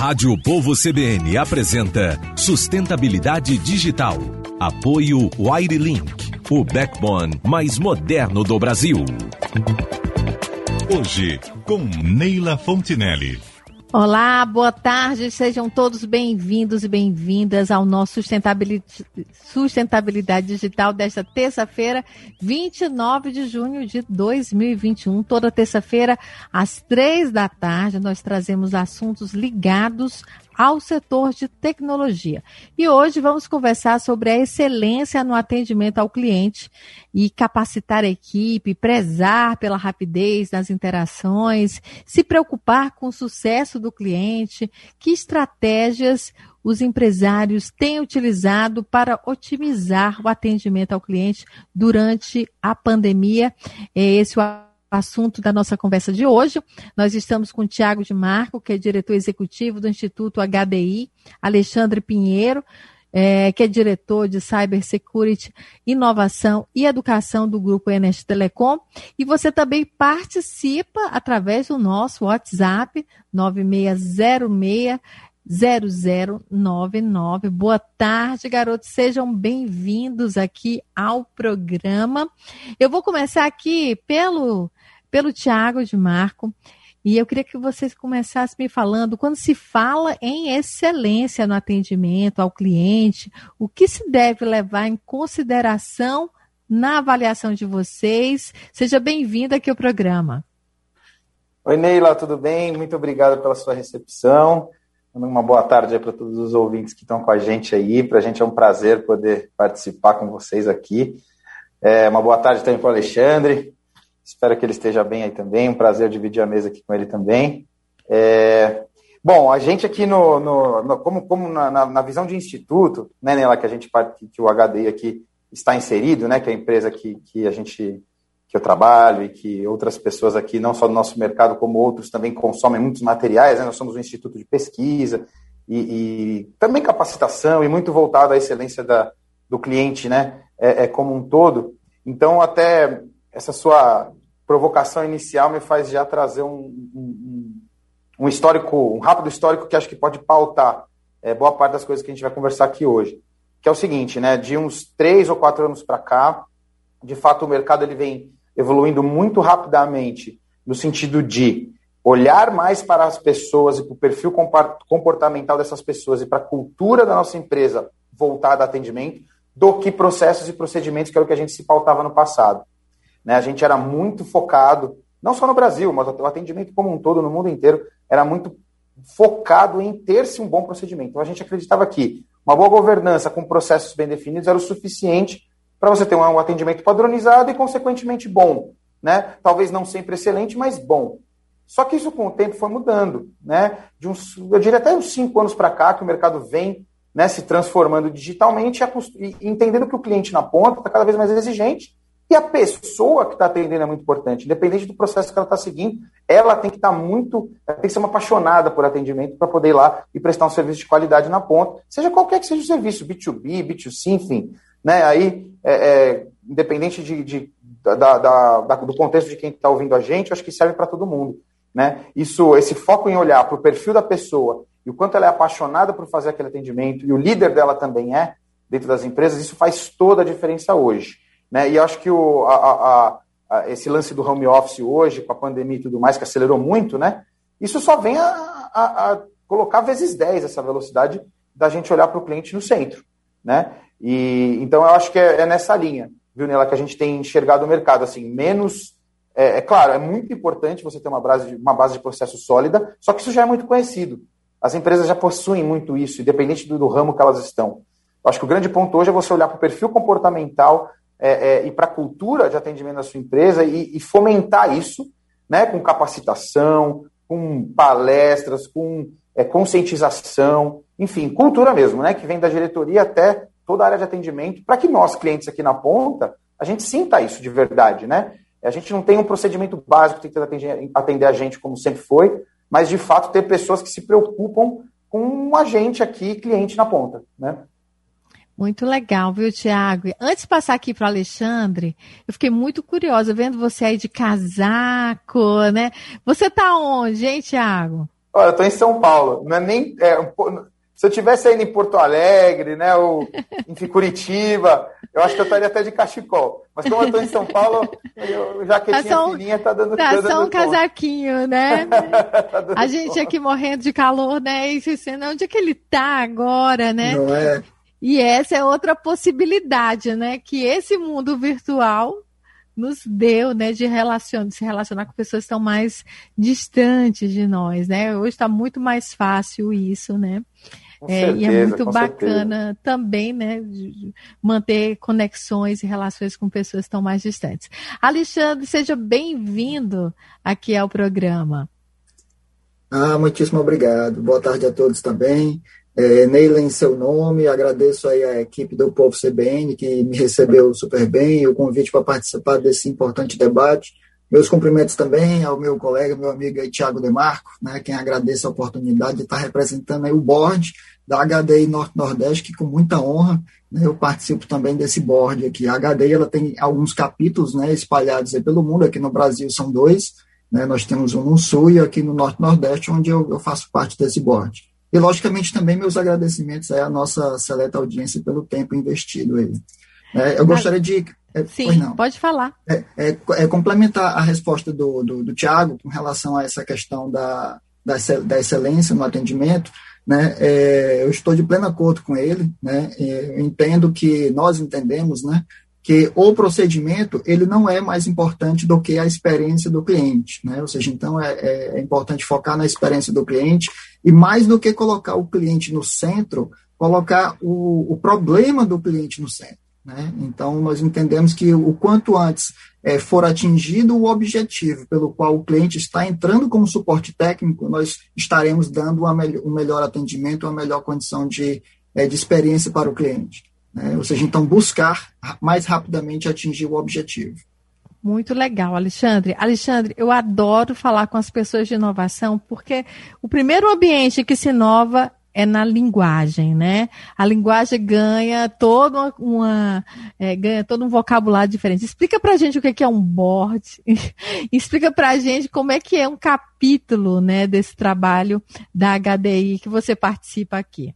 Rádio Povo CBN apresenta Sustentabilidade Digital. Apoio Wirelink, o backbone mais moderno do Brasil. Hoje, com Neila Fontinelli. Olá, boa tarde, sejam todos bem-vindos e bem-vindas ao nosso sustentabilidade, sustentabilidade Digital desta terça-feira, 29 de junho de 2021. Toda terça-feira, às três da tarde, nós trazemos assuntos ligados ao setor de tecnologia. E hoje vamos conversar sobre a excelência no atendimento ao cliente e capacitar a equipe, prezar pela rapidez nas interações, se preocupar com o sucesso do cliente, que estratégias os empresários têm utilizado para otimizar o atendimento ao cliente durante a pandemia. É esse o assunto da nossa conversa de hoje. Nós estamos com o Tiago de Marco, que é diretor executivo do Instituto HDI, Alexandre Pinheiro, é, que é diretor de Cybersecurity, Inovação e Educação do Grupo Enes Telecom. E você também participa através do nosso WhatsApp 9606 0099. Boa tarde, garotos. Sejam bem-vindos aqui ao programa. Eu vou começar aqui pelo pelo Tiago de Marco. E eu queria que vocês começassem me falando, quando se fala em excelência no atendimento ao cliente, o que se deve levar em consideração na avaliação de vocês? Seja bem-vinda aqui ao programa. Oi, Neila, tudo bem? Muito obrigado pela sua recepção. Uma boa tarde para todos os ouvintes que estão com a gente aí. Para a gente é um prazer poder participar com vocês aqui. É, uma boa tarde também para o Alexandre. Espero que ele esteja bem aí também. Um prazer dividir a mesa aqui com ele também. É, bom, a gente aqui no, no, no como, como na, na, visão de instituto, né, Nela, que a gente que, que o HDI aqui está inserido, né, que é a empresa que, que a gente que eu trabalho e que outras pessoas aqui, não só do nosso mercado, como outros, também consomem muitos materiais. Né? Nós somos um instituto de pesquisa e, e também capacitação e muito voltado à excelência da, do cliente né? É, é, como um todo. Então, até essa sua provocação inicial me faz já trazer um, um, um histórico, um rápido histórico que acho que pode pautar é, boa parte das coisas que a gente vai conversar aqui hoje. Que é o seguinte, né? De uns três ou quatro anos para cá, de fato o mercado ele vem evoluindo muito rapidamente no sentido de olhar mais para as pessoas e para o perfil comportamental dessas pessoas e para a cultura da nossa empresa voltada a atendimento do que processos e procedimentos que era o que a gente se pautava no passado. Né? A gente era muito focado, não só no Brasil, mas o atendimento como um todo, no mundo inteiro, era muito focado em ter-se um bom procedimento. Então a gente acreditava que uma boa governança com processos bem definidos era o suficiente para você ter um atendimento padronizado e, consequentemente, bom. Né? Talvez não sempre excelente, mas bom. Só que isso com o tempo foi mudando. Né? De uns, eu diria até uns cinco anos para cá, que o mercado vem né, se transformando digitalmente e entendendo que o cliente na ponta está cada vez mais exigente e a pessoa que está atendendo é muito importante, independente do processo que ela está seguindo, ela tem que estar tá muito, tem que ser uma apaixonada por atendimento para poder ir lá e prestar um serviço de qualidade na ponta, seja qualquer que seja o serviço, B2B, B2C, enfim. Né? Aí, é, é, independente de, de da, da, da, do contexto de quem está ouvindo a gente, acho que serve para todo mundo. Né? Isso, esse foco em olhar para o perfil da pessoa e o quanto ela é apaixonada por fazer aquele atendimento, e o líder dela também é, dentro das empresas, isso faz toda a diferença hoje. Né? E acho que o, a, a, a, esse lance do home office hoje, com a pandemia e tudo mais, que acelerou muito, né? isso só vem a, colocar vezes 10 essa velocidade da gente olhar para o cliente no centro. Né? E, então eu acho que é, é nessa linha, viu, Nela, que a gente tem enxergado o mercado assim, menos. É, é, claro, é muito importante você ter uma base, uma base de processo sólida, só que isso já é muito conhecido. As empresas já possuem muito isso, independente do, do ramo que elas estão. Eu acho que o grande ponto hoje é você olhar para o perfil comportamental é, é, e para a cultura de atendimento da sua empresa e, e, fomentar isso, né, com capacitação, com palestras, com é, conscientização, enfim, cultura mesmo, né, que vem da diretoria até toda a área de atendimento, para que nós, clientes aqui na ponta, a gente sinta isso de verdade, né? A gente não tem um procedimento básico que atender, atender a gente como sempre foi, mas de fato ter pessoas que se preocupam com a gente aqui, cliente na ponta, né? Muito legal, viu, Tiago? Antes de passar aqui para o Alexandre, eu fiquei muito curiosa vendo você aí de casaco, né? Você tá onde, hein, Tiago? Olha, eu estou em São Paulo. Não é nem. É, se eu tivesse ainda em Porto Alegre, né, ou em Curitiba, eu acho que eu estaria até de cachecol. Mas como eu estou em São Paulo, eu, jaquetinha tá só, fininha tá dando Tá tá só um casaquinho, né? tá a gente aqui morrendo de calor, né? E dizendo, onde é que ele tá agora, né? Não é? E essa é outra possibilidade, né? Que esse mundo virtual nos deu, né, de, relacion, de se relacionar com pessoas que estão mais distantes de nós, né? Hoje está muito mais fácil isso, né? É, e é muito bacana certeza. também, né, manter conexões e relações com pessoas que estão mais distantes. Alexandre, seja bem-vindo aqui ao programa. Ah, muitíssimo obrigado. Boa tarde a todos também. É, Neila, em seu nome, agradeço aí a equipe do Povo CBN que me recebeu super bem, o convite para participar desse importante debate. Meus cumprimentos também ao meu colega, meu amigo Tiago Demarco, né, quem agradece a oportunidade de estar representando aí o board da HDI Norte-Nordeste, que com muita honra né, eu participo também desse board aqui. A HDI ela tem alguns capítulos né, espalhados aí pelo mundo, aqui no Brasil são dois, né, nós temos um no Sul e aqui no Norte-Nordeste, onde eu, eu, faço parte desse board. E, logicamente, também meus agradecimentos à nossa seleta audiência pelo tempo investido aí. É, eu gostaria de é, Sim, pode falar. É, é, é, complementar a resposta do, do, do Tiago com relação a essa questão da, da, da excelência no atendimento. Né, é, eu estou de pleno acordo com ele. Né, eu entendo que nós entendemos né, que o procedimento ele não é mais importante do que a experiência do cliente. Né, ou seja, então é, é, é importante focar na experiência do cliente e mais do que colocar o cliente no centro, colocar o, o problema do cliente no centro. Né? Então, nós entendemos que o quanto antes é, for atingido o objetivo pelo qual o cliente está entrando como suporte técnico, nós estaremos dando uma um melhor atendimento, uma melhor condição de, é, de experiência para o cliente. Né? Ou seja, então, buscar mais rapidamente atingir o objetivo. Muito legal, Alexandre. Alexandre, eu adoro falar com as pessoas de inovação, porque o primeiro ambiente que se inova é na linguagem, né? A linguagem ganha toda uma, é, ganha todo um vocabulário diferente. Explica pra gente o que é um board, explica pra gente como é que é um capítulo, né, desse trabalho da HDI que você participa aqui.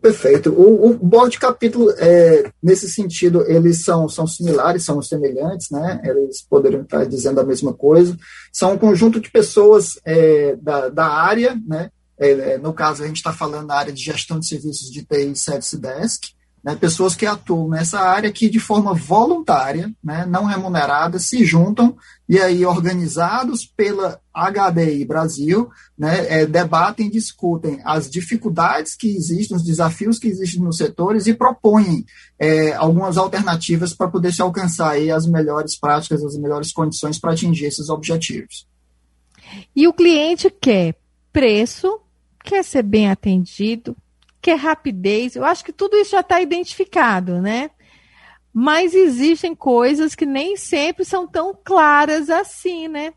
Perfeito. O, o board capítulo, é, nesse sentido, eles são, são similares, são semelhantes, né? Eles poderiam estar dizendo a mesma coisa. São um conjunto de pessoas é, da, da área, né? É, é, no caso, a gente está falando da área de gestão de serviços de TI Service Desk, né, pessoas que atuam nessa área que de forma voluntária, né, não remunerada, se juntam e aí organizados pela HDI Brasil, né, é, debatem, discutem as dificuldades que existem, os desafios que existem nos setores e propõem é, algumas alternativas para poder se alcançar aí as melhores práticas, as melhores condições para atingir esses objetivos. E o cliente quer preço, quer ser bem atendido, quer rapidez. Eu acho que tudo isso já está identificado, né? Mas existem coisas que nem sempre são tão claras assim, né?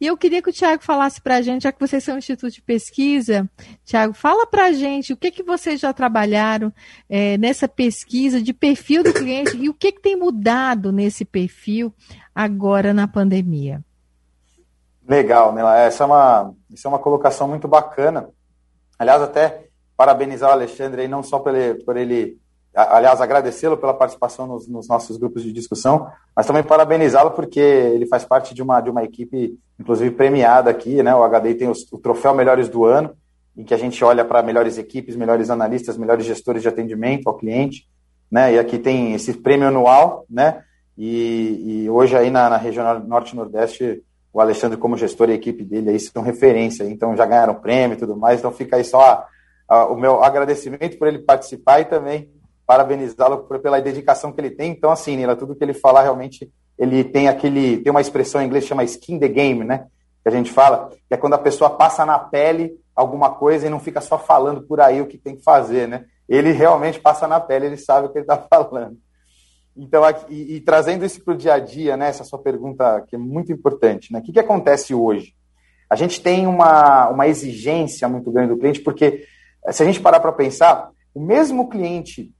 E eu queria que o Tiago falasse para a gente, já que vocês são um instituto de pesquisa, Tiago, fala para a gente o que, que vocês já trabalharam é, nessa pesquisa de perfil do cliente e o que, que tem mudado nesse perfil agora na pandemia. Legal, Nela. Essa é uma, essa é uma colocação muito bacana. Aliás, até parabenizar o Alexandre aí, não só por ele, por ele aliás, agradecê-lo pela participação nos, nos, nossos grupos de discussão, mas também parabenizá-lo porque ele faz parte de uma, de uma equipe, inclusive premiada aqui, né? O HDI tem os, o troféu Melhores do Ano, em que a gente olha para melhores equipes, melhores analistas, melhores gestores de atendimento ao cliente, né? E aqui tem esse prêmio anual, né? E, e hoje aí na, na região Norte-Nordeste o Alexandre como gestor e a equipe dele aí são referência, então já ganharam prêmio e tudo mais, então fica aí só a, o meu agradecimento por ele participar e também parabenizá-lo pela dedicação que ele tem. Então, assim, Nila, tudo que ele falar realmente, ele tem aquele, tem uma expressão em inglês que chama skin the game, né? Que a gente fala, que é quando a pessoa passa na pele alguma coisa e não fica só falando por aí o que tem que fazer, né? Ele realmente passa na pele, ele sabe o que ele está falando. Então, e, e, trazendo isso para o dia a dia, né, essa sua pergunta que é muito importante, né? O que, que acontece hoje? A gente tem uma, uma exigência muito grande do cliente, porque se a gente parar para pensar, o mesmo cliente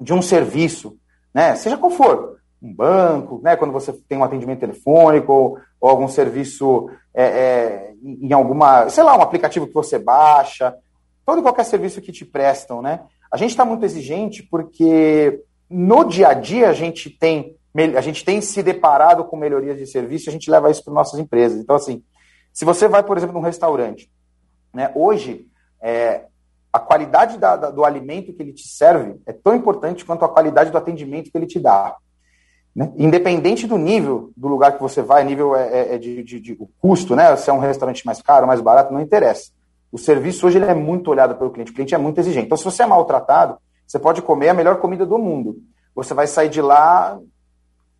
de um serviço, né, seja qual for, um banco, né, quando você tem um atendimento telefônico ou, ou algum serviço é, é, em alguma, sei lá, um aplicativo que você baixa, todo e qualquer serviço que te prestam, né? A gente está muito exigente porque no dia a dia a gente tem a gente tem se deparado com melhorias de serviço a gente leva isso para nossas empresas. Então, assim, se você vai, por exemplo, num restaurante, né, hoje é, a qualidade da, da, do alimento que ele te serve é tão importante quanto a qualidade do atendimento que ele te dá. Né? Independente do nível do lugar que você vai, nível é, é, é de, de, de, o custo, né? Se é um restaurante mais caro, mais barato, não interessa. O serviço hoje ele é muito olhado pelo cliente, o cliente é muito exigente. Então, se você é maltratado, você pode comer a melhor comida do mundo. Você vai sair de lá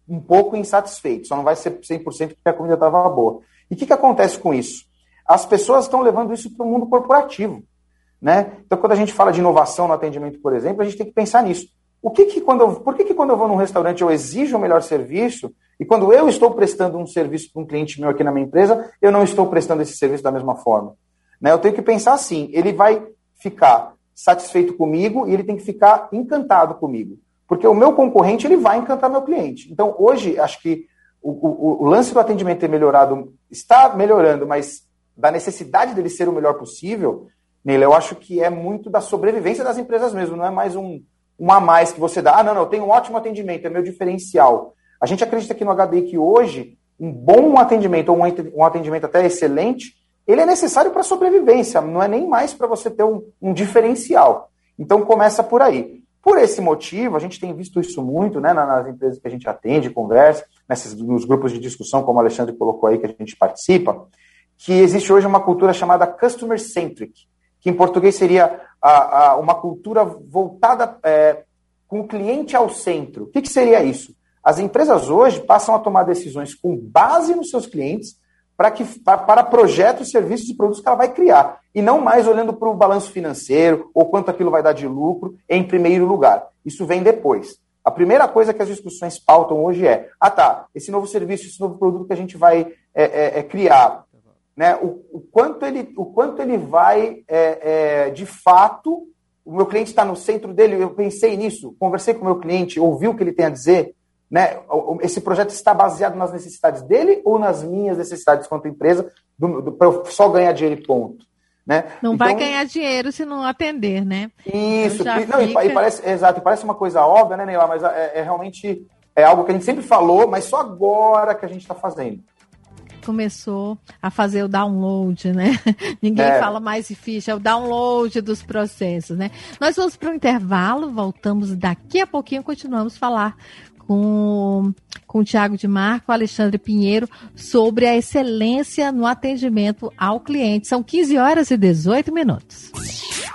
um pouco insatisfeito, só não vai ser 100% porque a comida estava boa. E o que, que acontece com isso? As pessoas estão levando isso para o mundo corporativo. Né? Então, quando a gente fala de inovação no atendimento, por exemplo, a gente tem que pensar nisso. O que que quando eu, por que, que quando eu vou num restaurante eu exijo o melhor serviço e quando eu estou prestando um serviço para um cliente meu aqui na minha empresa, eu não estou prestando esse serviço da mesma forma? Né? Eu tenho que pensar assim: ele vai ficar satisfeito comigo e ele tem que ficar encantado comigo. Porque o meu concorrente ele vai encantar meu cliente. Então, hoje, acho que o, o, o lance do atendimento ter melhorado está melhorando, mas da necessidade dele ser o melhor possível, nele, eu acho que é muito da sobrevivência das empresas mesmo, não é mais um, um a mais que você dá. Ah, não, não, eu tenho um ótimo atendimento, é meu diferencial. A gente acredita aqui no HDI que hoje um bom atendimento, ou um atendimento até excelente, ele é necessário para sobrevivência, não é nem mais para você ter um, um, diferencial. Então começa por aí. Por esse motivo, a gente tem visto isso muito né, nas empresas que a gente atende, conversa, nesses, nos grupos de discussão, como o Alexandre colocou aí, que a gente participa, que existe hoje uma cultura chamada customer centric, que em português seria a, a, uma cultura voltada é, com o cliente ao centro. O que, que seria isso? As empresas hoje passam a tomar decisões com base nos seus clientes para, que, para projetos, serviços e produtos que ela vai criar. E não mais olhando para o balanço financeiro ou quanto aquilo vai dar de lucro em primeiro lugar. Isso vem depois. A primeira coisa que as discussões pautam hoje é: ah, tá, esse novo serviço, esse novo produto que a gente vai é, é, é criar, né, o, o, quanto ele, o quanto ele vai, é, é, de fato, o meu cliente está no centro dele, eu pensei nisso, conversei com o meu cliente, ouvi o que ele tem a dizer, né, esse projeto está baseado nas necessidades dele ou nas minhas necessidades quanto empresa, para eu só ganhar dinheiro e ponto. Né? Não então, vai ganhar dinheiro se não atender, né? Isso, então não, fica... e, parece, exato, parece uma coisa óbvia, né, Neila? Mas é, é realmente é algo que a gente sempre falou, mas só agora que a gente está fazendo começou a fazer o download, né? Ninguém é. fala mais de ficha, é o download dos processos, né? Nós vamos para o intervalo, voltamos daqui a pouquinho, continuamos a falar com, com o Tiago de Marco, Alexandre Pinheiro, sobre a excelência no atendimento ao cliente. São 15 horas e 18 minutos.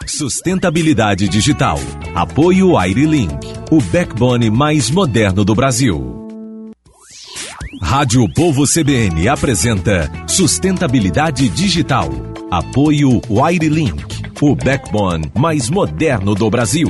Sustentabilidade digital. Apoio Airlink, o backbone mais moderno do Brasil. Rádio Povo CBN apresenta Sustentabilidade Digital. Apoio Wirelink, o backbone mais moderno do Brasil.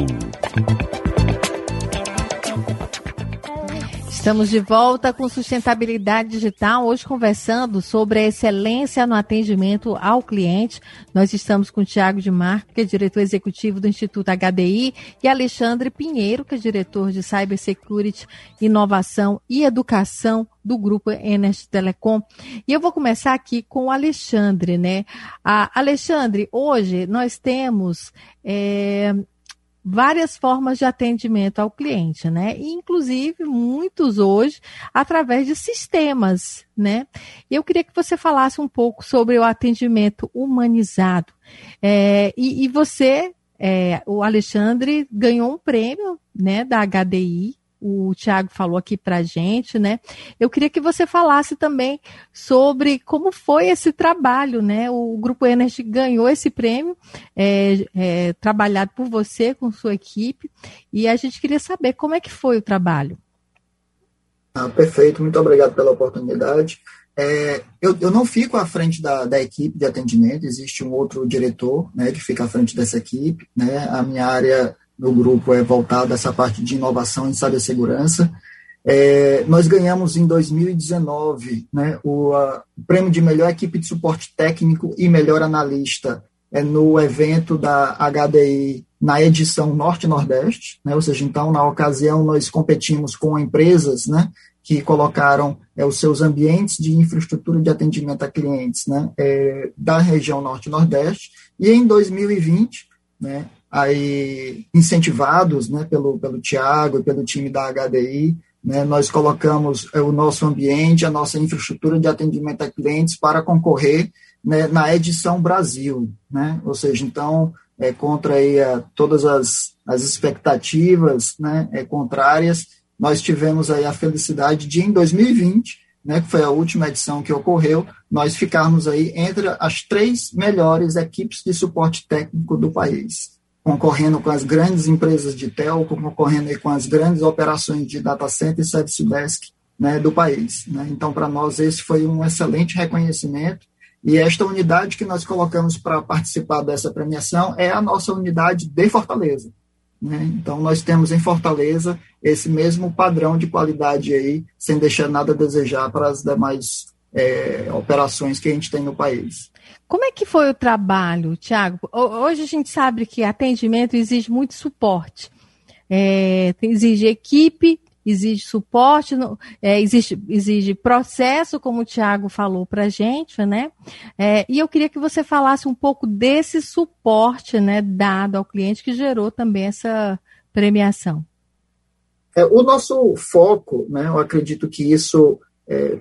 Estamos de volta com sustentabilidade digital, hoje conversando sobre a excelência no atendimento ao cliente. Nós estamos com o Tiago de Marco, que é diretor executivo do Instituto HDI, e Alexandre Pinheiro, que é diretor de Cybersecurity, Inovação e Educação do Grupo Enes Telecom. E eu vou começar aqui com o Alexandre, né? Ah, Alexandre, hoje nós temos é, várias formas de atendimento ao cliente, né? Inclusive, muitos hoje através de sistemas, né? Eu queria que você falasse um pouco sobre o atendimento humanizado. É, e, e, você, é, o Alexandre, ganhou um prêmio, né, da HDI o Tiago falou aqui para gente, né? Eu queria que você falasse também sobre como foi esse trabalho, né? O Grupo Energy ganhou esse prêmio, é, é, trabalhado por você com sua equipe, e a gente queria saber como é que foi o trabalho. Ah, perfeito, muito obrigado pela oportunidade. É, eu, eu, não fico à frente da, da, equipe de atendimento, existe um outro diretor né, que fica à frente dessa equipe. Né, a minha área no grupo é voltado a essa parte de inovação em cibersegurança. É, nós ganhamos em 2019 né, o, a, o, prêmio de melhor equipe de suporte técnico e melhor analista é, no evento da HDI na edição Norte-Nordeste, né? ou seja, então, na ocasião, nós competimos com empresas né, que colocaram é, os seus ambientes de infraestrutura de atendimento a clientes né, é, da região Norte-Nordeste, e em 2020, né, aí, incentivados né, pelo, pelo Tiago e pelo time da HDI, né, nós colocamos é, o nosso ambiente, a nossa infraestrutura de atendimento a clientes para concorrer né, na edição Brasil, né, ou seja, então, é, contra aí, a, todas as, as expectativas né, é, contrárias, nós tivemos aí a felicidade de, em 2020, né, que foi a última edição que ocorreu, nós ficarmos aí entre as três melhores equipes de suporte técnico do país, concorrendo com as grandes empresas de telco, concorrendo com as grandes operações de data center e service desk né, do país. Né? Então, para nós, esse foi um excelente reconhecimento, e esta unidade que nós colocamos para participar dessa premiação é a nossa unidade de Fortaleza. Né? Então, nós temos em Fortaleza esse mesmo padrão de qualidade aí, sem deixar nada a desejar para as demais é, operações que a gente tem no país. Como é que foi o trabalho, Tiago? Hoje a gente sabe que atendimento exige muito suporte. É, exige equipe, exige suporte, é, exige, exige processo, como o Tiago falou para a gente, né? É, e eu queria que você falasse um pouco desse suporte né, dado ao cliente que gerou também essa premiação. É, o nosso foco, né, eu acredito que isso é,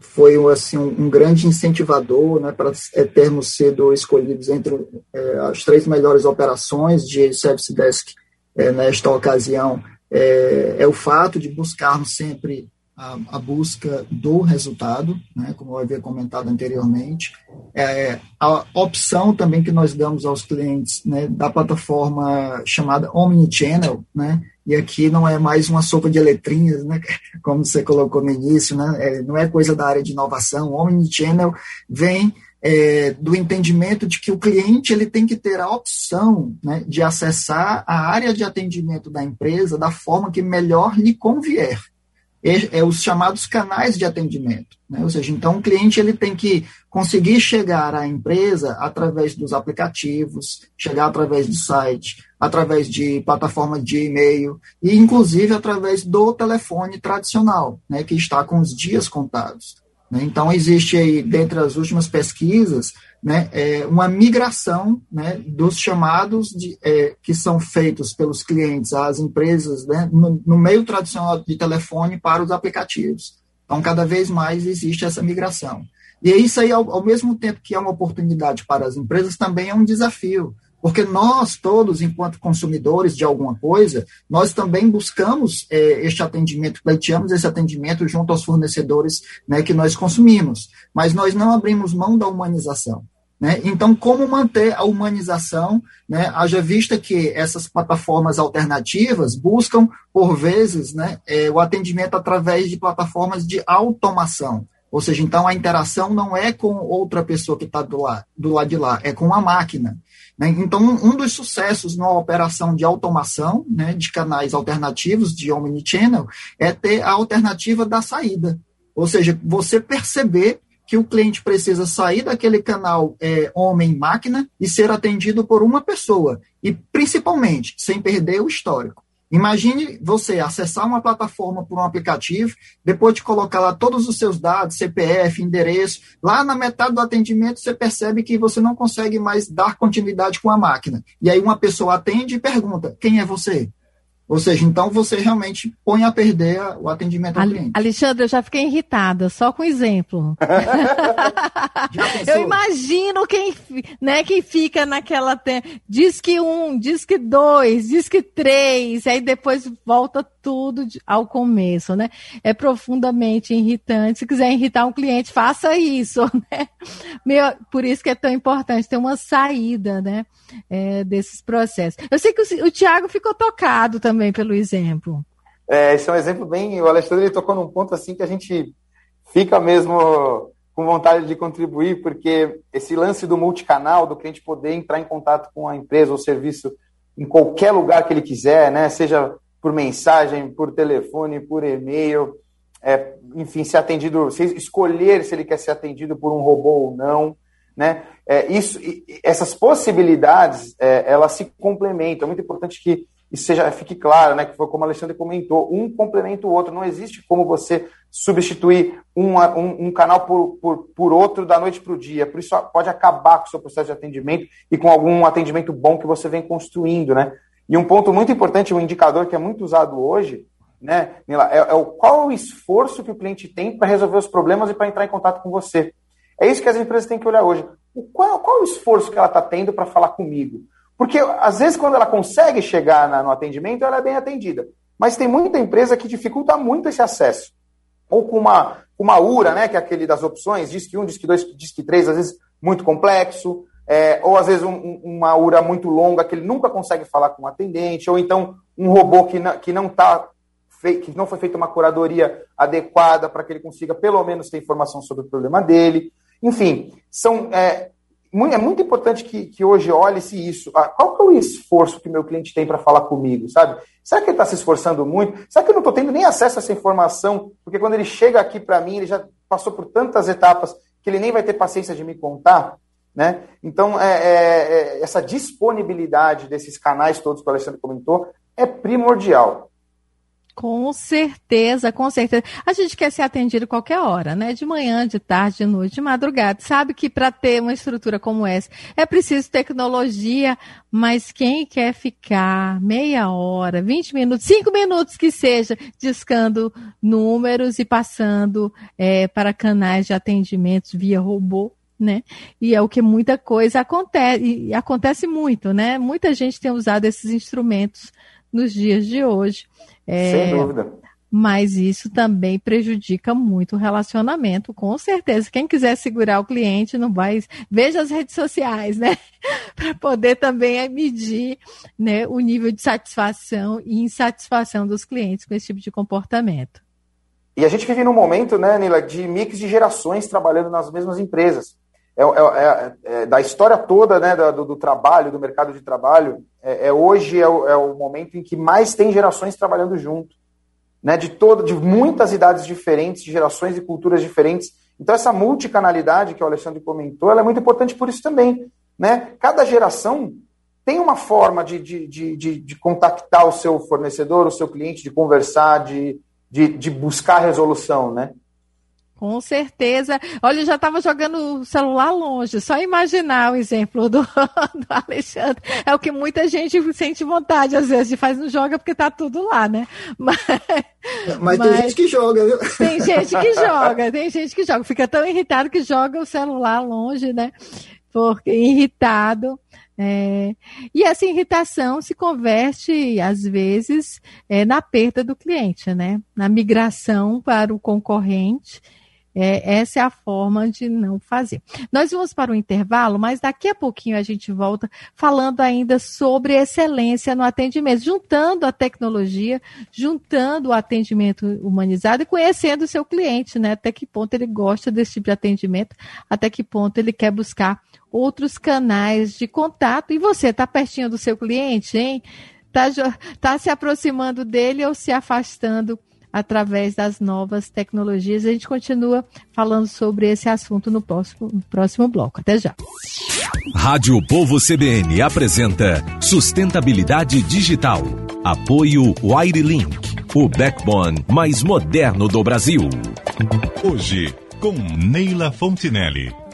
foi assim, um, grande incentivador né, para é, termos sido escolhidos entre é, as três melhores operações de Service Desk é, nesta ocasião é, é o fato de buscarmos sempre a, a, busca do resultado, né, como eu havia comentado anteriormente, é, a opção também que nós damos aos clientes né, da plataforma chamada Omnichannel, né, e aqui não é mais uma sopa de letrinhas, né, como você colocou no início, né, é, não é coisa da área de inovação, Omnichannel vem é, do entendimento de que o cliente ele tem que ter a opção né, de acessar a área de atendimento da empresa da forma que melhor lhe convier. É, é os chamados canais de atendimento. Né? Ou seja, então o cliente ele tem que conseguir chegar à empresa através dos aplicativos, chegar através do site, através de plataforma de e-mail e inclusive através do telefone tradicional, né, que está com os dias contados. Né? Então, existe aí, dentre as últimas pesquisas, né, é, uma migração né, dos chamados de, é, que são feitos pelos clientes às empresas né, no, no, meio tradicional de telefone para os aplicativos. Então, cada vez mais existe essa migração. E isso aí, ao, ao mesmo tempo que é uma oportunidade para as empresas, também é um desafio, porque nós todos, enquanto consumidores de alguma coisa, nós também buscamos é, este atendimento, pleiteamos esse atendimento junto aos fornecedores né, que nós consumimos, mas nós não abrimos mão da humanização. Né? Então, como manter a humanização, né? haja vista que essas plataformas alternativas buscam, por vezes, né, é, o atendimento através de plataformas de automação. Ou seja, então a interação não é com outra pessoa que está do, la do lado de lá, é com a máquina. Né? Então, um dos sucessos numa operação de automação né, de canais alternativos de omnichannel é ter a alternativa da saída. Ou seja, você perceber que o cliente precisa sair daquele canal é, homem-máquina e ser atendido por uma pessoa. E, principalmente, sem perder o histórico. Imagine você acessar uma plataforma por um aplicativo, depois de colocar lá todos os seus dados, CPF, endereço, lá na metade do atendimento você percebe que você não consegue mais dar continuidade com a máquina. E aí uma pessoa atende e pergunta: quem é você? Ou seja, então você realmente põe a perder o atendimento ao cliente. Alexandre, eu já fiquei irritada, só com exemplo. eu imagino quem, né, quem fica naquela. Diz que um, diz que dois, diz que três, aí depois volta tudo ao começo, né? É profundamente irritante. Se quiser irritar um cliente, faça isso, né? Meu, por isso que é tão importante ter uma saída, né? É, desses processos. Eu sei que o, o Tiago ficou tocado também pelo exemplo. É, esse é um exemplo bem. O Alexandre ele tocou num ponto assim que a gente fica mesmo com vontade de contribuir, porque esse lance do multicanal, do cliente poder entrar em contato com a empresa ou serviço em qualquer lugar que ele quiser, né? Seja por mensagem, por telefone, por e-mail, é, enfim, ser atendido, escolher se ele quer ser atendido por um robô ou não, né? é, isso, essas possibilidades, é, elas se complementam. É muito importante que isso seja, fique claro, né? Que foi como o Alexandre comentou, um complementa o outro. Não existe como você substituir um, um, um canal por, por, por, outro da noite para o dia. Por isso pode acabar com o seu processo de atendimento e com algum atendimento bom que você vem construindo, né? E um ponto muito importante, um indicador que é muito usado hoje, né, Nila, é, é o qual o esforço que o cliente tem para resolver os problemas e para entrar em contato com você. É isso que as empresas têm que olhar hoje. O qual, qual o esforço que ela está tendo para falar comigo? Porque, às vezes, quando ela consegue chegar na, no atendimento, ela é bem atendida. Mas tem muita empresa que dificulta muito esse acesso. Ou com uma, uma URA, né, que é aquele das opções, diz que um, diz que dois, diz que três, às vezes muito complexo. É, ou às vezes um, uma URA muito longa que ele nunca consegue falar com o atendente, ou então um robô que não, que não tá que não foi feita uma curadoria adequada para que ele consiga pelo menos ter informação sobre o problema dele. Enfim, são, é, é muito importante que, que hoje olhe-se isso. Ah, qual que é o esforço que meu cliente tem para falar comigo, sabe? Será que ele está se esforçando muito? Será que eu não estou tendo nem acesso a essa informação? Porque quando ele chega aqui para mim, ele já passou por tantas etapas que ele nem vai ter paciência de me contar. Né? Então, é, é, é, essa disponibilidade desses canais todos que o Alexandre comentou é primordial. Com certeza, com certeza. A gente quer ser atendido qualquer hora, né? De manhã, de tarde, de noite, de madrugada. Sabe que para ter uma estrutura como essa é preciso tecnologia, mas quem quer ficar meia hora, 20 minutos, 5 minutos que seja, discando números e passando é, para canais de atendimentos via robô, né? E é o que muita coisa acontece, e acontece muito, né? Muita gente tem usado esses instrumentos nos dias de hoje. É, Sem dúvida. Mas isso também prejudica muito o relacionamento, com certeza. Quem quiser segurar o cliente não vai. Veja as redes sociais, né? Para poder também medir né, o nível de satisfação e insatisfação dos clientes com esse tipo de comportamento. E a gente vive num momento, né, Nila, de mix de gerações trabalhando nas mesmas empresas. É, é, é, é da história toda né, do, do, trabalho, do mercado de trabalho, é, é hoje é o, é o, momento em que mais tem gerações trabalhando junto, né, de todo, de muitas idades diferentes, de gerações e culturas diferentes. Então essa multicanalidade que o Alexandre comentou, é muito importante por isso também, né? Cada geração tem uma forma de, de, de, de, de contactar o seu fornecedor, o seu cliente, de conversar, de, de, de buscar resolução, né? Com certeza. Olha, eu já estava jogando o celular longe. Só imaginar o exemplo do, do, Alexandre. É o que muita gente sente vontade, às vezes, de faz não joga porque tá tudo lá, né? Mas, mas, mas tem gente que joga, viu? Tem gente que joga, tem gente que joga. Fica tão irritado que joga o celular longe, né? Porque irritado. É, e essa irritação se converte, às vezes, é, na perda do cliente, né? Na migração para o concorrente é, essa é a forma de não fazer. Nós vamos para o intervalo, mas daqui a pouquinho a gente volta falando ainda sobre excelência no atendimento, juntando a tecnologia, juntando o atendimento humanizado e conhecendo o seu cliente, né? Até que ponto ele gosta desse tipo de atendimento, até que ponto ele quer buscar outros canais de contato. E você, está pertinho do seu cliente, hein? Está tá se aproximando dele ou se afastando através das novas tecnologias. A gente continua falando sobre esse assunto no próximo, no próximo bloco. Até já. Rádio Povo CBN apresenta Sustentabilidade Digital. Apoio Wirelink, o backbone mais moderno do Brasil. Hoje, com Neila Fontinelli.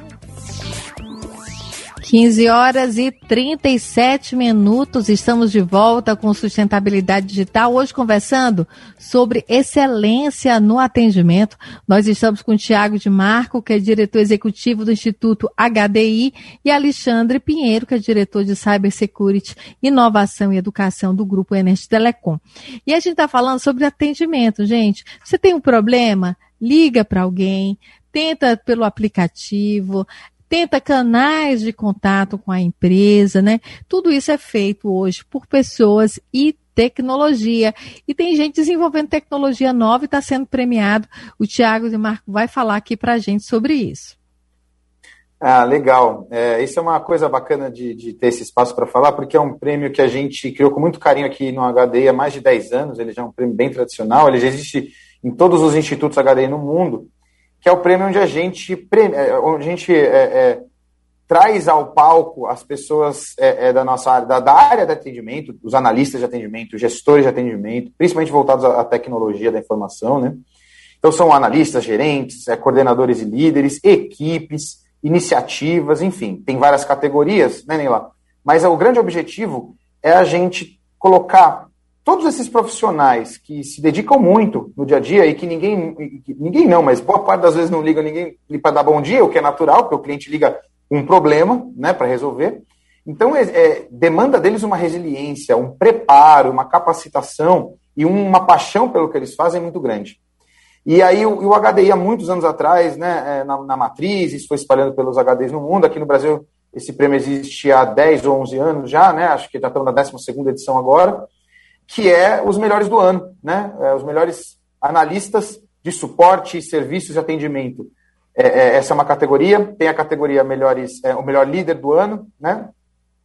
15 horas e 37 minutos, estamos de volta com sustentabilidade digital. Hoje conversando sobre excelência no atendimento. Nós estamos com o Tiago de Marco, que é diretor executivo do Instituto HDI, e Alexandre Pinheiro, que é diretor de Cybersecurity, Inovação e Educação do Grupo Enest Telecom. E a gente está falando sobre atendimento, gente. Você tem um problema? Liga para alguém, tenta pelo aplicativo, tenta canais de contato com a empresa, né? Tudo isso é feito hoje por pessoas e tecnologia. E tem gente desenvolvendo tecnologia nova e está sendo premiado. O Tiago e Marco vai falar aqui para a gente sobre isso. Ah, legal. É, isso é uma coisa bacana de, de ter esse espaço para falar, porque é um prêmio que a gente criou com muito carinho aqui no HDI há mais de 10 anos. Ele já é um prêmio bem tradicional, ele já existe em todos os institutos HDI no mundo que é o prêmio onde a gente, é, onde a gente é, é, traz ao palco as pessoas é, é, da nossa área, da, da, área de atendimento, os analistas de atendimento, gestores de atendimento, principalmente voltados à, à tecnologia da informação, né? Então são analistas, gerentes, é, coordenadores e líderes, equipes, iniciativas, enfim, tem várias categorias, né, Neila? Mas o grande objetivo é a gente colocar todos esses profissionais que se dedicam muito no dia a dia e que ninguém, ninguém não, mas boa parte das vezes não liga ninguém para dar bom dia, o que é natural, porque o cliente liga um problema né, para resolver. Então, é, é, demanda deles uma resiliência, um preparo, uma capacitação e uma paixão pelo que eles fazem muito grande. E aí, o, o HDI, há muitos anos atrás, né, é, na, na, matriz, isso foi espalhando pelos HDs no mundo. Aqui no Brasil, esse prêmio existe há 10 ou 11 anos já, né, acho que já estamos na 12 edição agora que é os melhores do ano, né? É, os melhores analistas de suporte e serviços de atendimento. É, é, essa é uma categoria. Tem a categoria melhores, é, o melhor líder do ano, né?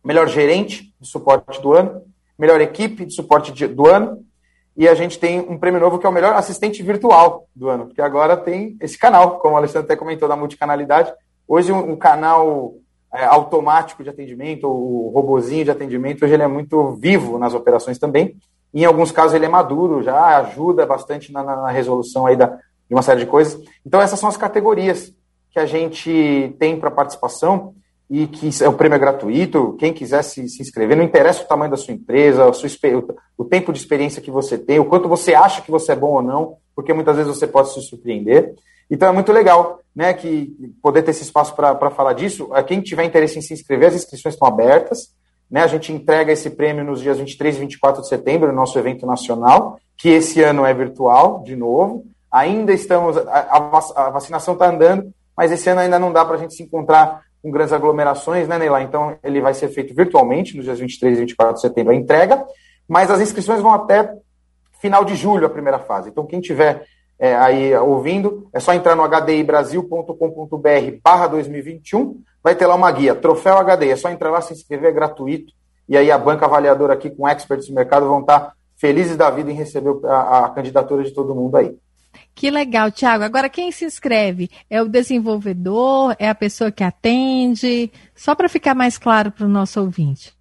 Melhor gerente de suporte do ano, melhor equipe de suporte de, do ano. E a gente tem um prêmio novo que é o melhor assistente virtual do ano, porque agora tem esse canal, como o Alexandre até comentou da multicanalidade. Hoje um, um canal é, automático de atendimento, o robozinho de atendimento, hoje ele é muito vivo nas operações também. Em alguns casos ele é maduro, já ajuda bastante na, na resolução aí da, de uma série de coisas. Então essas são as categorias que a gente tem para participação e que o prêmio é gratuito. Quem quiser se, se inscrever, não interessa o tamanho da sua empresa, sua, o tempo de experiência que você tem, o quanto você acha que você é bom ou não, porque muitas vezes você pode se surpreender. Então é muito legal, né, que poder ter esse espaço para falar disso. Quem tiver interesse em se inscrever, as inscrições estão abertas. Né, a gente entrega esse prêmio nos dias 23 e 24 de setembro, no nosso evento nacional, que esse ano é virtual, de novo. Ainda estamos. A, a vacinação está andando, mas esse ano ainda não dá para a gente se encontrar com grandes aglomerações, né, Neila? Então, ele vai ser feito virtualmente nos dias 23 e 24 de setembro a entrega, mas as inscrições vão até final de julho, a primeira fase. Então, quem tiver é, aí ouvindo, é só entrar no hdibrasil.com.br barra 2021, vai ter lá uma guia, Troféu HD, é só entrar lá, se inscrever, é gratuito, e aí a banca avaliadora aqui com experts do mercado vão estar felizes da vida em receber a, a candidatura de todo mundo aí. Que legal, Tiago. Agora, quem se inscreve? É o desenvolvedor? É a pessoa que atende? Só para ficar mais claro para o nosso ouvinte.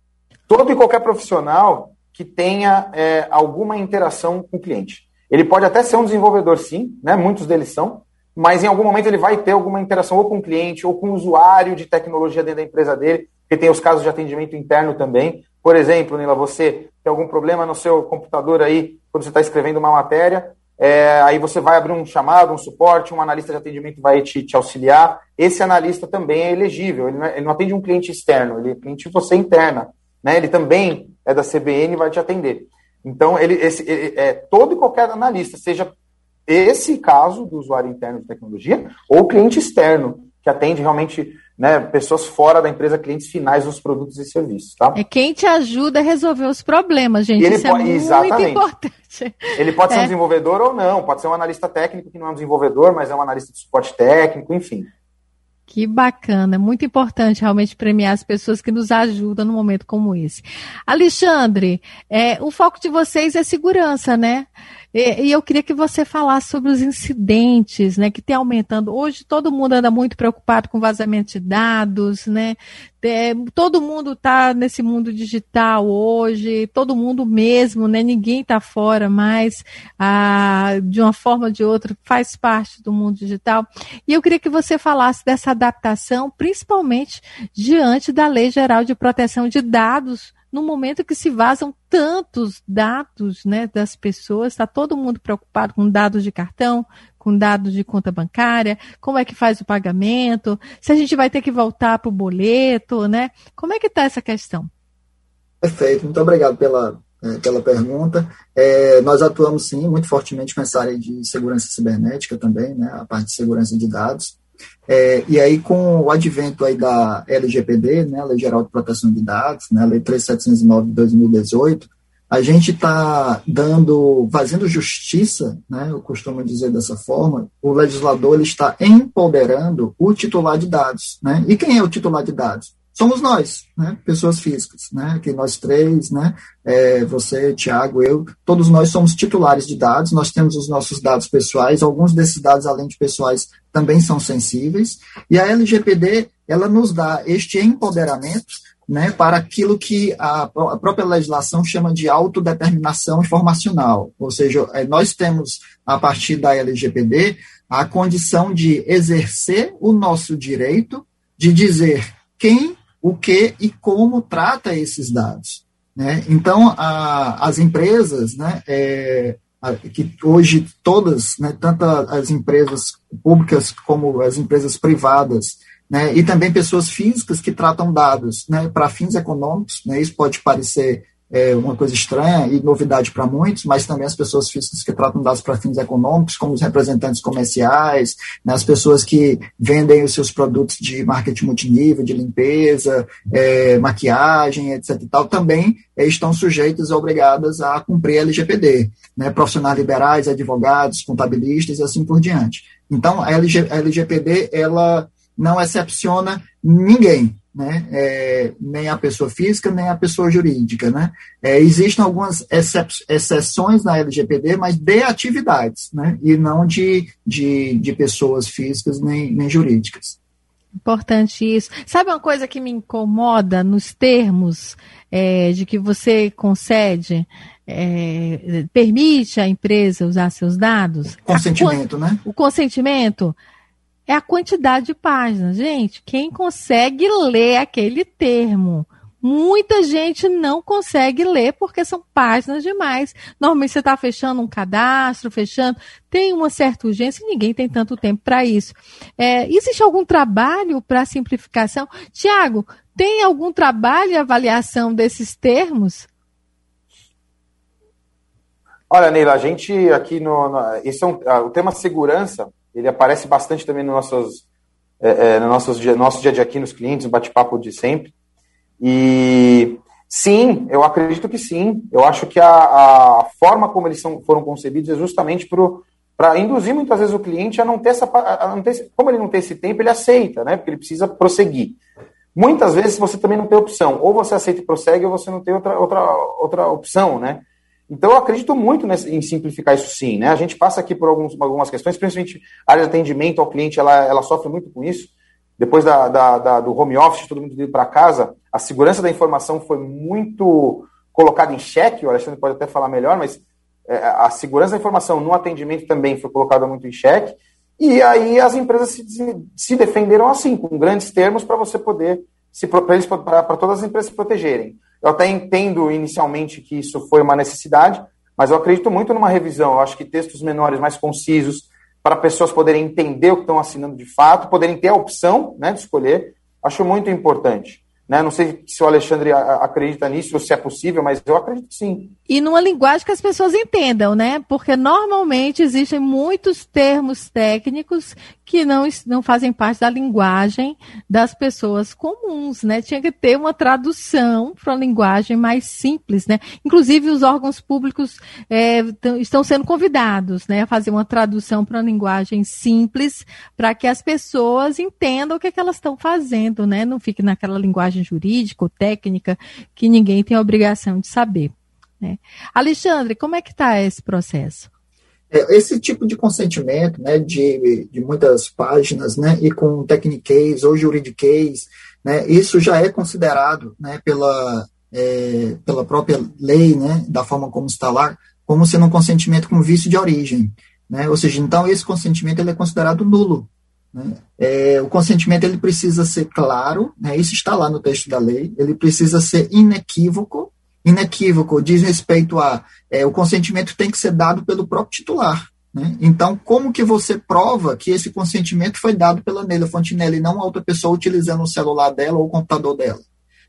Todo e qualquer profissional que tenha é, alguma interação com o cliente. Ele pode até ser um desenvolvedor, sim, né? muitos deles são, mas em algum momento ele vai ter alguma interação ou com o cliente ou com o usuário de tecnologia dentro da empresa dele, porque tem os casos de atendimento interno também. Por exemplo, Nila, você tem algum problema no seu computador aí, quando você está escrevendo uma matéria, é, aí você vai abrir um chamado, um suporte, um analista de atendimento vai te, te auxiliar. Esse analista também é elegível, ele não, é, ele não atende um cliente externo, ele cliente você interna. Né? Ele também é da CBN e vai te atender. Então, ele, esse, é, todo e qualquer analista, seja esse caso do usuário interno de tecnologia ou cliente externo, que atende realmente né, pessoas fora da empresa, clientes finais dos produtos e serviços. Tá? É quem te ajuda a resolver os problemas, gente. Isso é pode, é muito exatamente. importante. Ele pode ser um é. desenvolvedor ou não, pode ser um analista técnico que não é um desenvolvedor, mas é um analista de suporte técnico, enfim. Que bacana, muito importante realmente premiar as pessoas que nos ajudam num momento como esse. Alexandre, é, o foco de vocês é segurança, né? E, e, eu queria que você falasse sobre os incidentes, né, que tem aumentando. Hoje todo mundo anda muito preocupado com vazamento de dados, né? É, todo mundo está nesse mundo digital hoje, todo mundo mesmo, né? Ninguém está fora mais, ah, de uma forma ou de outra, faz parte do mundo digital. E eu queria que você falasse dessa adaptação, principalmente diante da Lei Geral de Proteção de Dados no momento que se vazam tantos dados né, das pessoas, está todo mundo preocupado com dados de cartão, com dados de conta bancária, como é que faz o pagamento, se a gente vai ter que voltar para o boleto, né? Como é que está essa questão? Perfeito, muito obrigado pela, é, pela pergunta. É, nós atuamos sim muito fortemente com essa área de segurança cibernética também, né, a parte de segurança de dados. É, e aí, com o advento aí da LGPD, né, Lei Geral de Proteção de Dados, né, Lei 3709 de 2018, a gente está dando, fazendo justiça, né, eu costumo dizer dessa forma, o legislador ele está empoderando o titular de dados. Né? E quem é o titular de dados? Somos nós, né? pessoas físicas, né? que nós três, né? É, você, Tiago, eu, todos nós somos titulares de dados, nós temos os nossos dados pessoais, alguns desses dados, além de pessoais, também são sensíveis, e a LGPD, ela nos dá este empoderamento né, para aquilo que a, a, própria legislação chama de autodeterminação informacional. Ou seja, é, nós temos, a partir da LGPD, a condição de exercer o nosso direito de dizer quem, o que e como trata esses dados. Né? Então, a, as empresas, né, é, a, que hoje todas, né, tanto as empresas públicas como as empresas privadas, né, e também pessoas físicas que tratam dados né, para fins econômicos, né, isso pode parecer é, uma coisa estranha e novidade para muitos, mas também as pessoas físicas que tratam dados para fins econômicos, como os representantes comerciais, né, as pessoas que vendem os seus produtos de marketing multinível, de limpeza, é, maquiagem, etc. E tal, também é, estão sujeitas e obrigadas a cumprir a LGPD, né, profissionais liberais, advogados, contabilistas e assim por diante. Então, a, LG, a LGPD, ela não excepciona ninguém, né? É, nem a pessoa física, nem a pessoa jurídica. Né? É, existem algumas excep exceções na LGPD, mas de atividades, né? e não de, de, de pessoas físicas nem, nem jurídicas. Importante isso. Sabe uma coisa que me incomoda nos termos é, de que você concede? É, permite a empresa usar seus dados? Consentimento, a, né? O consentimento é a quantidade de páginas. Gente, quem consegue ler aquele termo? Muita gente não consegue ler porque são páginas demais. Normalmente você está fechando um cadastro, fechando, tem uma certa urgência e ninguém tem tanto tempo para isso. É, existe algum trabalho para simplificação? Tiago, tem algum trabalho de avaliação desses termos? Olha, Neila, a gente aqui no. no esse é um, o tema segurança ele aparece bastante também no, nossos, é, é, no nossos nosso dia a dia aqui nos clientes, no bate-papo de sempre. E sim, eu acredito que sim. Eu acho que a, a forma como eles são, foram concebidos é justamente para induzir muitas vezes o cliente a não ter essa. Não ter, como ele não tem esse tempo, ele aceita, né? Porque ele precisa prosseguir. Muitas vezes você também não tem opção. Ou você aceita e prossegue, ou você não tem outra, outra, outra opção, né? Então, eu acredito muito nesse, em simplificar isso sim. Né? A gente passa aqui por alguns, algumas questões, principalmente a área de atendimento ao cliente, ela, ela sofre muito com isso. Depois da, da, da do home office, todo mundo ir para casa, a segurança da informação foi muito colocada em xeque. O Alexandre pode até falar melhor, mas é, a segurança da informação no atendimento também foi colocada muito em xeque. E aí as empresas se, se defenderam assim, com grandes termos, para você poder, para todas as empresas se protegerem. Eu até entendo inicialmente que isso foi uma necessidade, mas eu acredito muito numa revisão. Eu acho que textos menores, mais concisos, para pessoas poderem entender o que estão assinando de fato, poderem ter a opção né, de escolher, acho muito importante. Né? Não sei se o Alexandre acredita nisso ou se é possível, mas eu acredito sim. E numa linguagem que as pessoas entendam, né? Porque normalmente existem muitos termos técnicos que não, não fazem parte da linguagem das pessoas comuns, né? Tinha que ter uma tradução para uma linguagem mais simples, né? Inclusive, os órgãos públicos é, estão sendo convidados, né, a fazer uma tradução para uma linguagem simples, para que as pessoas entendam o que, é que elas estão fazendo, né? Não fique naquela linguagem jurídica ou técnica que ninguém tem a obrigação de saber. Né? Alexandre, como é que está esse processo? É, esse tipo de consentimento, né, de, de muitas páginas, né, e com techniquez ou juridiquez, né, isso já é considerado, né, pela, é, pela própria lei, né, da forma como está lá, como sendo um consentimento com vício de origem, né, ou seja, então esse consentimento ele é considerado nulo, é, o consentimento ele precisa ser claro, né, isso está lá no texto da lei, ele precisa ser inequívoco, inequívoco diz respeito a é, o consentimento tem que ser dado pelo próprio titular. Né? Então, como que você prova que esse consentimento foi dado pela Neila Fontinelli e não outra pessoa utilizando o celular dela ou o computador dela?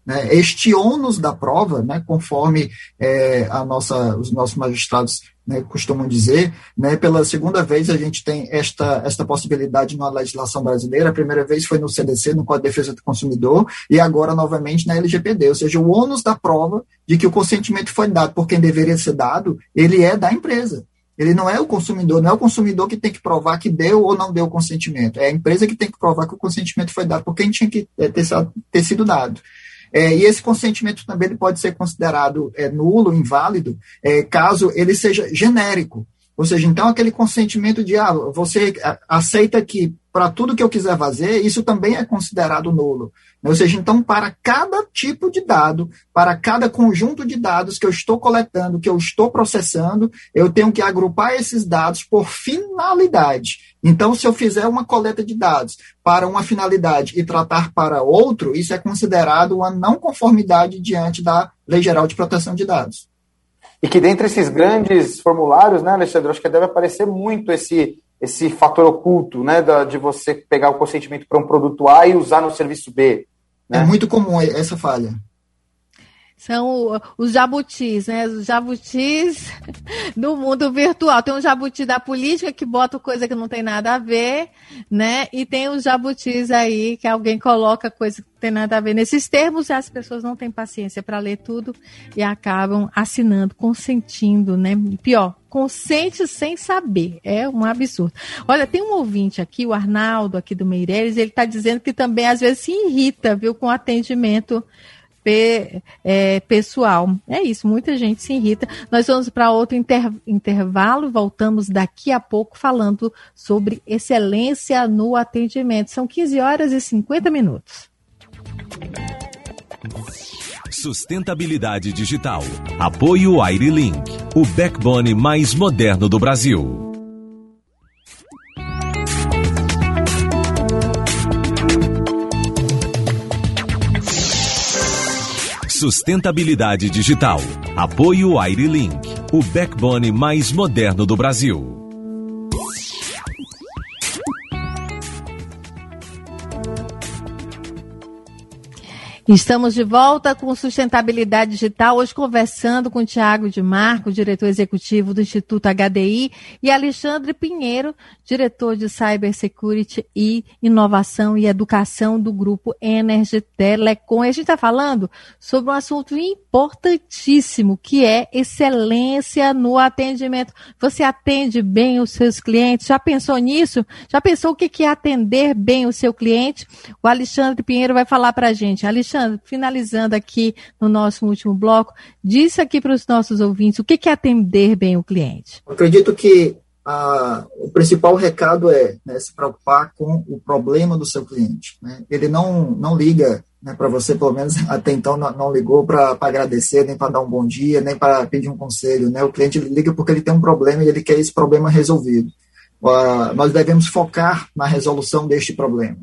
Né? Este ônus da prova, né, conforme é, a nossa, os nossos magistrados né, costumam dizer, né, pela segunda vez a gente tem esta, esta possibilidade na legislação brasileira. A primeira vez foi no CDC, no Código de Defesa do Consumidor, e agora novamente na LGPD. Ou seja, o ônus da prova de que o consentimento foi dado por quem deveria ser dado, ele é da empresa. Ele não é o consumidor, não é o consumidor que tem que provar que deu ou não deu o consentimento. É a empresa que tem que provar que o consentimento foi dado por quem tinha que é, ter, ter sido dado. É, e esse consentimento também ele pode ser considerado é, nulo, inválido, é, caso ele seja genérico. Ou seja, então aquele consentimento de ah, você aceita que para tudo que eu quiser fazer, isso também é considerado nulo. Ou seja, então, para cada tipo de dado, para cada conjunto de dados que eu estou coletando, que eu estou processando, eu tenho que agrupar esses dados por finalidade. Então, se eu fizer uma coleta de dados para uma finalidade e tratar para outro, isso é considerado uma não conformidade diante da Lei Geral de Proteção de Dados. E que dentre esses grandes formulários, né, Alexandre, acho que deve aparecer muito esse esse fator oculto, né, da, de você pegar o consentimento para um produto A e usar no serviço B. Né? É muito comum essa falha. São os jabutis, né? Os jabutis do mundo virtual. Tem um jabuti da política que bota coisa que não tem nada a ver, né? E tem os jabutis aí que alguém coloca coisa que não tem nada a ver nesses termos e as pessoas não têm paciência para ler tudo e acabam assinando, consentindo, né? Pior, consente sem saber. É um absurdo. Olha, tem um ouvinte aqui, o Arnaldo, aqui do Meireles, ele está dizendo que também às vezes se irrita, viu, com atendimento pe, é, pessoal. É isso, muita gente se irrita. Nós vamos para outro inter, intervalo, voltamos daqui a pouco falando sobre excelência no atendimento. São 15 horas e 50 minutos. Sustentabilidade digital. Apoio Airlink, o backbone mais moderno do Brasil. Sustentabilidade digital. Apoio Airlink, o backbone mais moderno do Brasil. Estamos de volta com Sustentabilidade Digital, hoje conversando com Tiago de Marco, diretor executivo do Instituto HDI, e Alexandre Pinheiro, diretor de Cybersecurity e Inovação e Educação do Grupo Energy Telecom. E a gente está falando sobre um assunto importantíssimo, que é excelência no atendimento. Você atende bem os seus clientes? Já pensou nisso? Já pensou o que é atender bem o seu cliente? O Alexandre Pinheiro vai falar para a gente. Alexandre, Finalizando aqui no nosso último bloco, disse aqui para os nossos ouvintes o que é atender bem o cliente. Eu acredito que a, o principal recado é né, se preocupar com o problema do seu cliente. Né? Ele não, não liga né, para você, pelo menos até então não, não ligou para agradecer, nem para dar um bom dia, nem para pedir um conselho. Né? O cliente liga porque ele tem um problema e ele quer esse problema resolvido. Uh, nós devemos focar na resolução deste problema.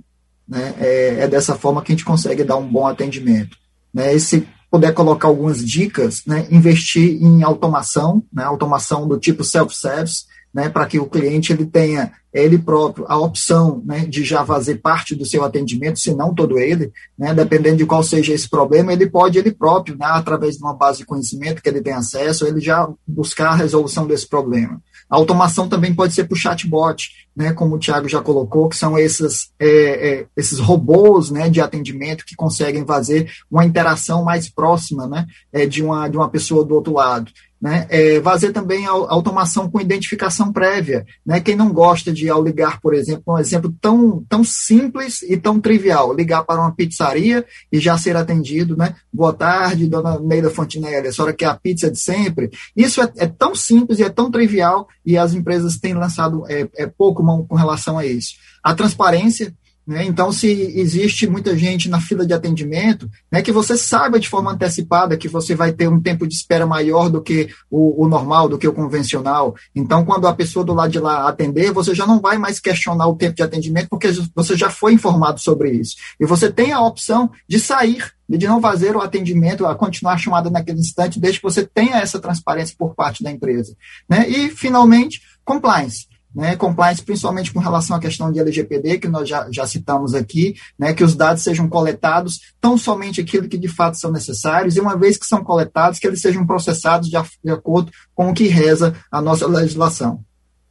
Né? É, é, dessa forma que a gente consegue dar um bom atendimento. Né? E se puder colocar algumas dicas, né? investir em automação, né? automação do tipo self-service, né? para que o cliente ele tenha ele próprio a opção né? de já fazer parte do seu atendimento, se não todo ele, né? dependendo de qual seja esse problema, ele pode ele próprio, né? através de uma base de conhecimento que ele tem acesso, ele já buscar a resolução desse problema. A automação também pode ser por chatbot, né, como o Tiago já colocou, que são esses, é, é, esses robôs né, de atendimento que conseguem fazer uma interação mais próxima né, é, de, uma, de uma pessoa do outro lado. Né? É, fazer também a automação com identificação prévia. Né? Quem não gosta de, ao ligar, por exemplo, um exemplo tão, tão simples e tão trivial, ligar para uma pizzaria e já ser atendido, né? Boa tarde, dona Neida Fontinelli, a senhora quer a pizza de sempre? Isso é, é tão simples e é tão trivial e as empresas têm lançado é, é pouco com relação a isso. A transparência, né? Então, se existe muita gente na fila de atendimento, né, que você saiba de forma antecipada que você vai ter um tempo de espera maior do que o, o, normal, do que o convencional. Então, quando a pessoa do lado de lá atender, você já não vai mais questionar o tempo de atendimento, porque você já foi informado sobre isso. E você tem a opção de sair, de não fazer o atendimento, a continuar a chamada naquele instante, desde que você tenha essa transparência por parte da empresa. Né? E, finalmente, compliance né, compliance principalmente com relação à questão de LGPD, que nós já, já citamos aqui, né, que os dados sejam coletados tão somente aquilo que de fato são necessários, e uma vez que são coletados, que eles sejam processados de, de acordo com o que reza a nossa legislação.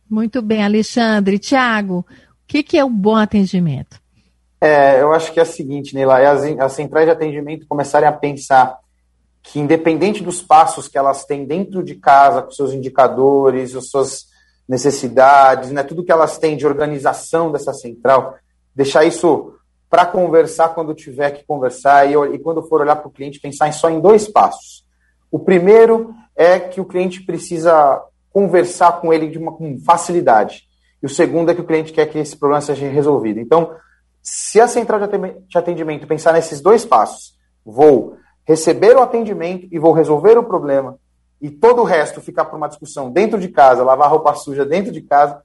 Muito bem, Alexandre. Tiago, o que, que é um bom atendimento? É, eu acho que é o seguinte, Neila, é as, as centrais de atendimento começarem a pensar que, independente dos passos que elas têm dentro de casa, com seus indicadores, os seus necessidades, né, tudo que elas têm de organização dessa central, deixar isso para conversar quando tiver que conversar e, e quando for olhar para o cliente, pensar em só em dois passos. O primeiro é que o cliente precisa conversar com ele de uma com facilidade. E o segundo é que o cliente quer que esse problema seja resolvido. Então, se a central de atendimento pensar nesses dois passos, vou receber o atendimento e vou resolver o problema, e todo o resto ficar para uma discussão dentro de casa, lavar roupa suja dentro de casa,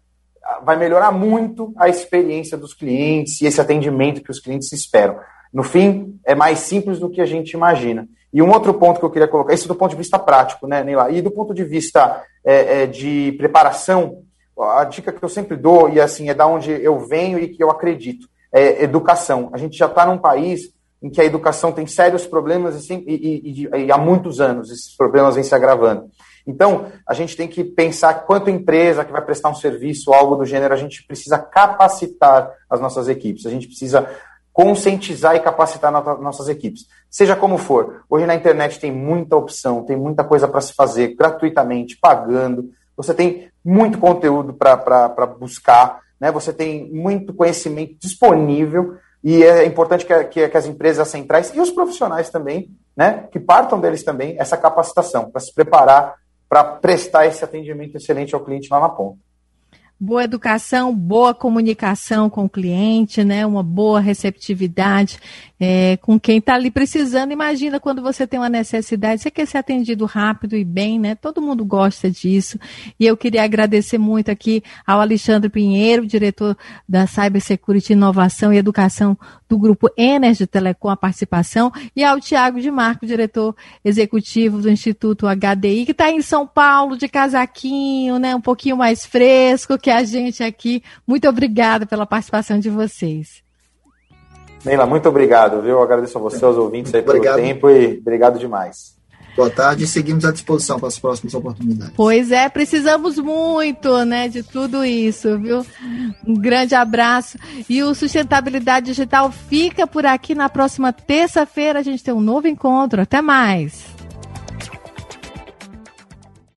vai melhorar muito a experiência dos clientes e esse atendimento que os clientes esperam. No fim, é mais simples do que a gente imagina. E um outro ponto que eu queria colocar, isso do ponto de vista prático, né, Neila? E do ponto de vista é, é, de preparação, a dica que eu sempre dou, e assim, é da onde eu venho e que eu acredito, é educação. A gente já está num país em que a educação tem sérios problemas e, e, e, e há muitos anos esses problemas vêm se agravando. Então, a gente tem que pensar quanto empresa que vai prestar um serviço, algo do gênero, a gente precisa capacitar as nossas equipes, a gente precisa conscientizar e capacitar nossas equipes. Seja como for, hoje na internet tem muita opção, tem muita coisa para se fazer gratuitamente, pagando. Você tem muito conteúdo para buscar, né? você tem muito conhecimento disponível e é importante que, que, que as empresas centrais e os profissionais também, né, que partam deles também essa capacitação para se preparar para prestar esse atendimento excelente ao cliente lá na ponta. Boa educação, boa comunicação com o cliente, né? Uma boa receptividade é, com quem está ali precisando. Imagina quando você tem uma necessidade, você quer ser atendido rápido e bem, né? Todo mundo gosta disso. E eu queria agradecer muito aqui ao Alexandre Pinheiro, diretor da Cybersecurity Inovação e Educação do Grupo Energy Telecom, a participação, e ao Tiago de Marco, diretor executivo do Instituto HDI, que está em São Paulo, de casaquinho, né? Um pouquinho mais fresco que a gente aqui. Muito obrigada pela participação de vocês. Neila, muito obrigado, viu? Eu agradeço a você, aos ouvintes aí pelo obrigado. tempo e obrigado demais. Boa tarde e seguimos à disposição para as próximas oportunidades. Pois é, precisamos muito, né, de tudo isso, viu? Um grande abraço. E o Sustentabilidade Digital fica por aqui na próxima terça-feira. A gente tem um novo encontro. Até mais.